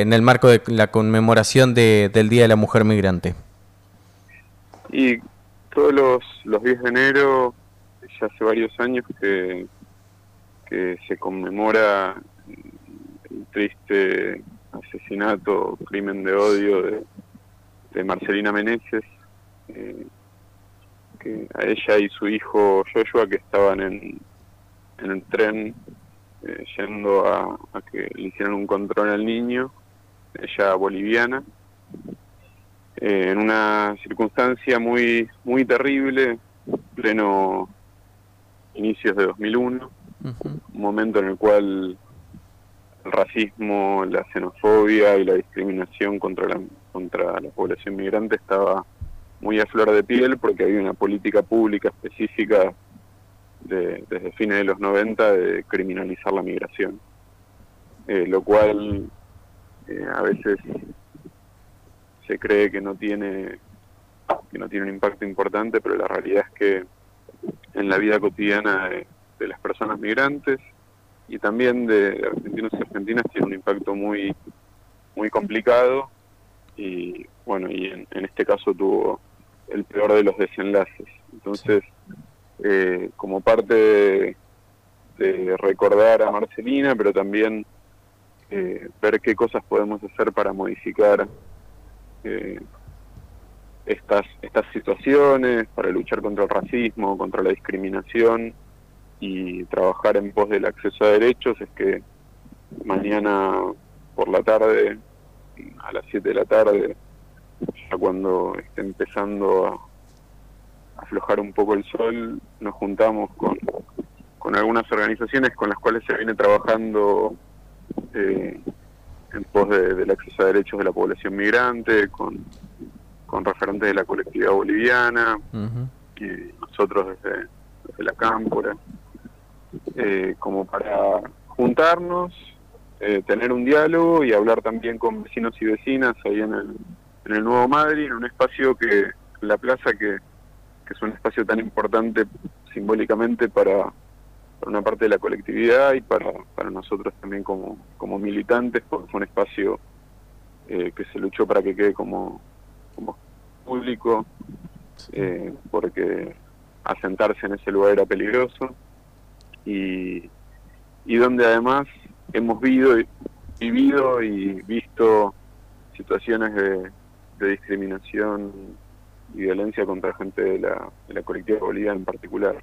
en el marco de la conmemoración del Día de la Mujer Migrante? Y todos los, los 10 de enero, ya hace varios años que, que se conmemora el triste asesinato, crimen de odio de, de Marcelina Meneses, eh, que a ella y su hijo Joshua que estaban en, el tren eh, yendo a, que le hicieran un control al niño, ella boliviana, eh, en una circunstancia muy muy terrible, pleno inicios de 2001, un momento en el cual el racismo, la xenofobia y la discriminación contra la, contra la población migrante estaba muy a flor de piel porque había una política pública específica desde fines de los 90 de criminalizar la migración, eh, lo cual eh, a veces se cree que no tiene que no tiene un impacto importante, pero la realidad es que en la vida cotidiana de, las personas migrantes y también de argentinos y argentinas tiene un impacto muy muy complicado y bueno y en, en este caso tuvo el peor de los desenlaces. Entonces eh, como parte de, recordar a Marcelina, pero también eh, ver qué cosas podemos hacer para modificar eh, estas, estas situaciones, para luchar contra el racismo, contra la discriminación y trabajar en pos del acceso a derechos, es que mañana por la tarde, a las 7 de la tarde, ya cuando esté empezando a aflojar un poco el sol, nos juntamos con, con algunas organizaciones con las cuales se viene trabajando eh, en pos del acceso a derechos de la población migrante, con, con referentes de la colectividad boliviana, y nosotros desde, la Cámpora, eh, como para juntarnos, eh, tener un diálogo y hablar también con vecinos y vecinas ahí en el, en el Nuevo Madrid, en un espacio que, la plaza que, que es un espacio tan importante simbólicamente para, una parte de la colectividad y para, para nosotros también como, como militantes, porque fue un espacio eh, que se luchó para que quede como, como público, eh, porque asentarse en ese lugar era peligroso. Y, y donde además hemos vivido, vivido y visto situaciones de, de discriminación y violencia contra gente de la, de la colectividad boliviana en particular.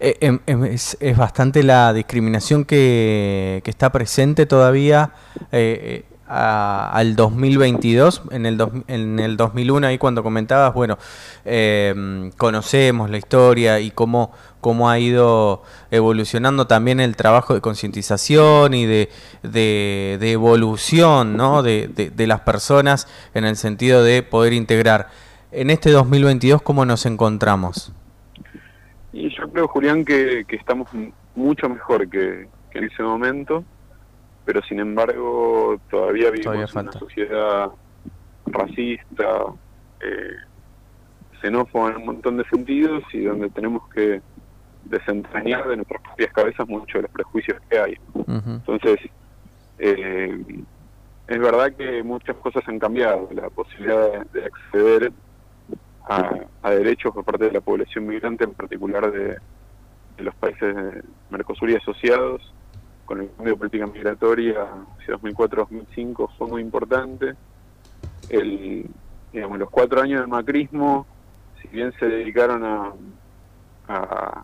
Eh, em, em, es, bastante la discriminación que, que está presente todavía eh, eh al 2022, en el, en el 2001 ahí cuando comentabas, bueno, em, conocemos la historia y cómo, cómo ha ido evolucionando también el trabajo de concientización y de, de, de evolución ¿no? de, de las personas en el sentido de poder integrar en este 2022, ¿cómo nos encontramos? Y yo creo, Julián, que, estamos mucho mejor que, en ese momento, pero sin embargo todavía vivimos en una sociedad racista, eh, xenófoba en un montón de sentidos y donde tenemos que desentrañar de nuestras propias cabezas muchos de los prejuicios que hay. Entonces, eh, es verdad que muchas cosas han cambiado. La posibilidad de acceder a, derechos por parte de la población migrante, en particular de, los países de Mercosur y asociados, con el cambio de política migratoria hacia 2004-2005 fue muy importante. El, digamos, los cuatro años del macrismo, si bien se dedicaron a,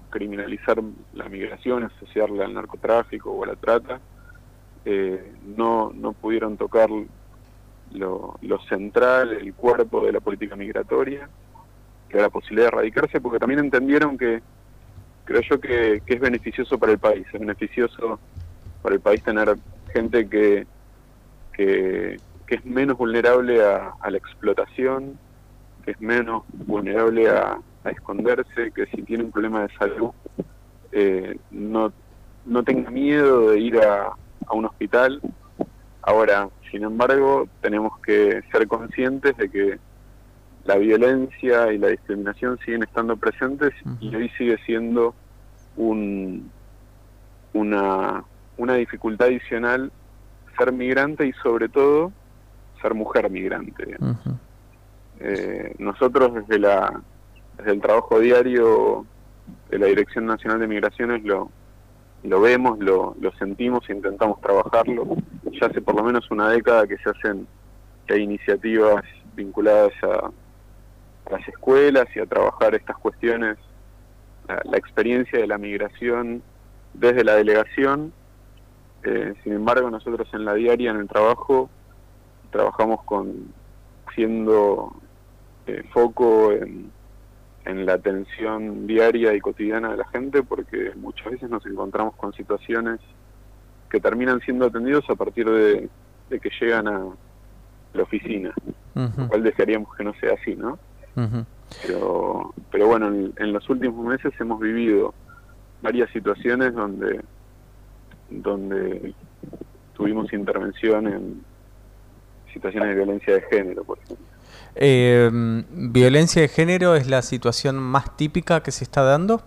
criminalizar la migración, asociarla al narcotráfico o a la trata, eh, no, no pudieron tocar lo central, el cuerpo de la política migratoria, la posibilidad de radicarse, porque también entendieron que, creo yo, que, es beneficioso para el país, es beneficioso para el país tener gente que, que, es menos vulnerable a, la explotación, que es menos vulnerable a, esconderse, que si tiene un problema de salud eh, no, no tenga miedo de ir a, a un hospital. Ahora, sin embargo, tenemos que ser conscientes de que la violencia y la discriminación siguen estando presentes y hoy sigue siendo un, una, una dificultad adicional ser migrante y sobre todo ser mujer migrante. Eh, nosotros desde, la, desde el trabajo diario de la Dirección Nacional de Migraciones lo, lo vemos, lo, lo sentimos e intentamos trabajarlo. Ya hace por lo menos una década que se hacen hay iniciativas vinculadas a, las escuelas y a trabajar estas cuestiones, la, experiencia de la migración desde la delegación. Eh, sin embargo, nosotros en la diaria, en el trabajo, trabajamos con siendo eh, foco en, en la atención diaria y cotidiana de la gente, porque muchas veces nos encontramos con situaciones que terminan siendo atendidos a partir de, que llegan a la oficina, lo cual desearíamos que no sea así, ¿no? Pero, pero bueno, en, los últimos meses hemos vivido varias situaciones donde, donde tuvimos intervención en situaciones de violencia de género, por ejemplo. Eh, ¿Violencia de género es la situación más típica que se está dando?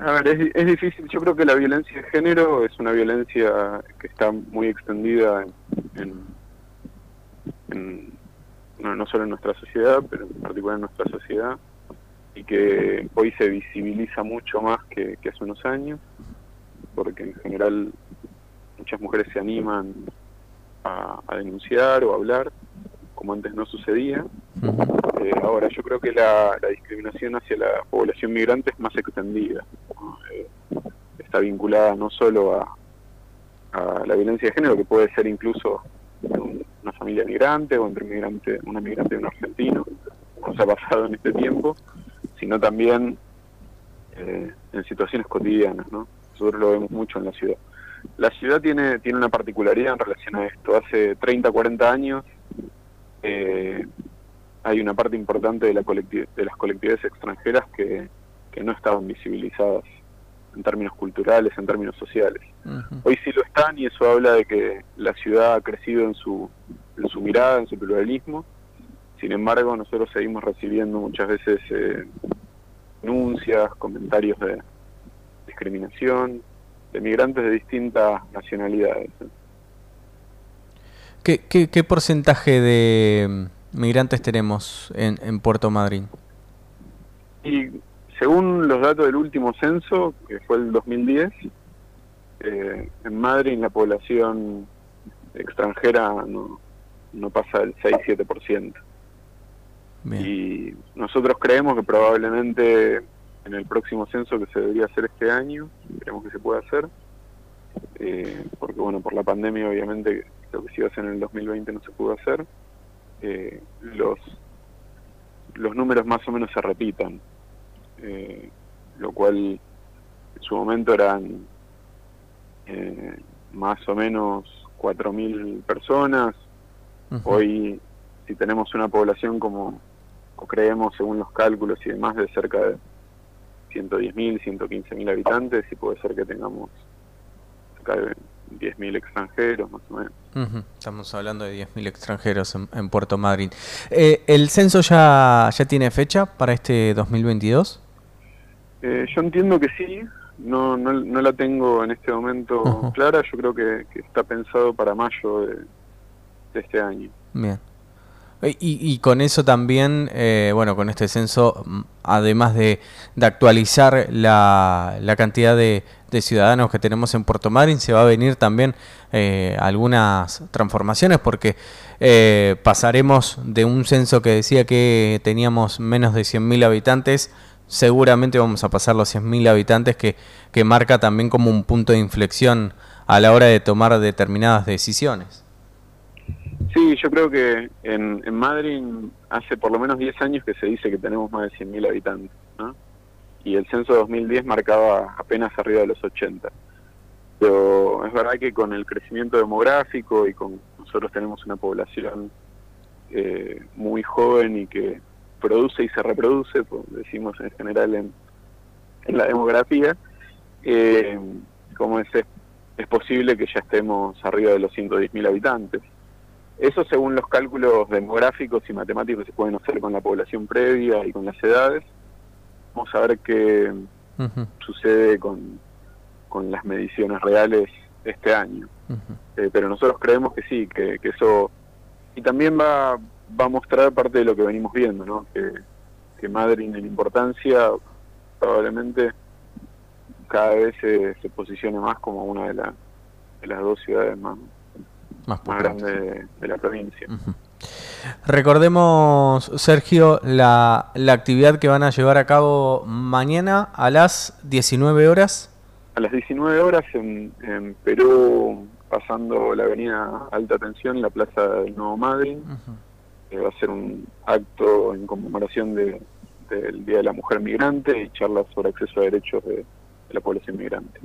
A ver, es, es, difícil. Yo creo que la violencia de género es una violencia que está muy extendida en, en, no, solo en nuestra sociedad, pero en particular en nuestra sociedad, y que hoy se visibiliza mucho más que, hace unos años, porque en general muchas mujeres se animan a, denunciar o a hablar, como antes no sucedía. Eh, ahora, yo creo que la, discriminación hacia la población migrante es más extendida. Eh, está vinculada no solo a, a la violencia de género, que puede ser incluso familia migrante o entre migrante, una migrante y un argentino, se ha pasado en este tiempo, sino también eh, en situaciones cotidianas, ¿no? Nosotros lo vemos mucho en la ciudad. La ciudad tiene, tiene una particularidad en relación a esto. Hace 30, 40 años eh, hay una parte importante de, la de las colectividades extranjeras que, que no estaban visibilizadas en términos culturales, en términos sociales. Hoy sí lo están y eso habla de que la ciudad ha crecido en su, en su mirada, en su pluralismo. Sin embargo, nosotros seguimos recibiendo muchas veces eh, denuncias, comentarios de discriminación de migrantes de distintas nacionalidades. ¿Qué, qué, porcentaje de migrantes tenemos en, en Puerto Madryn? Y según los datos del último censo, que fue el 2010, eh, en Madrid la población extranjera no, no pasa del 6-7%. Y nosotros creemos que probablemente en el próximo censo que se debería hacer este año, creemos que se puede hacer, eh, porque bueno, por la pandemia obviamente lo que se iba a hacer en el 2020 no se pudo hacer, eh, los, los números más o menos se repitan eh, lo cual en su momento eran eh, más o menos 4.000 personas. Hoy, si tenemos una población como creemos según los cálculos y demás de cerca de 110.000, 115.000 habitantes, y puede ser que tengamos cerca de 10.000 extranjeros más o menos. Estamos hablando de 10.000 extranjeros en, Puerto Madryn. Eh, ¿El censo ya, ya tiene fecha para este 2022? Eh, yo entiendo que sí, no, no, no, la tengo en este momento clara, yo creo que, está pensado para mayo de, este año. Bien. Y, y, con eso también, eh, bueno, con este censo, mm, además de, de actualizar la, la cantidad de, de, ciudadanos que tenemos en Puerto Madryn, se va a venir también eh, algunas transformaciones porque eh, pasaremos de un censo que decía que teníamos menos de 100.000 habitantes seguramente vamos a pasar los 100.000 habitantes que, que marca también como un punto de inflexión a la hora de tomar determinadas decisiones. Sí, yo creo que en, en Madrid hace por lo menos 10 años que se dice que tenemos más de 100.000 habitantes. Y el censo de 2010 marcaba apenas arriba de los 80. Pero es verdad que con el crecimiento demográfico y con nosotros tenemos una población eh, muy joven y que produce y se reproduce, pues, decimos en general en, la demografía, eh, como es, es posible que ya estemos arriba de los 110.000 habitantes. Eso según los cálculos demográficos y matemáticos que se pueden hacer con la población previa y con las edades. Vamos a ver qué sucede con, con las mediciones reales este año. Eh, pero nosotros creemos que sí, que, eso... Y también va, va a mostrar parte de lo que venimos viendo, ¿no? Que, que Madrid en importancia probablemente cada vez se, se posicione más como una de, de las dos ciudades más, más, grandes de, la provincia. Recordemos, Sergio, la, la actividad que van a llevar a cabo mañana a las 19 horas. A las 19 horas en, en Perú, pasando la avenida Alta Tensión, la Plaza del Nuevo Madrid. Va a ser un acto en conmemoración de, del Día de la Mujer Migrante y charlas sobre acceso a derechos de, la población migrante.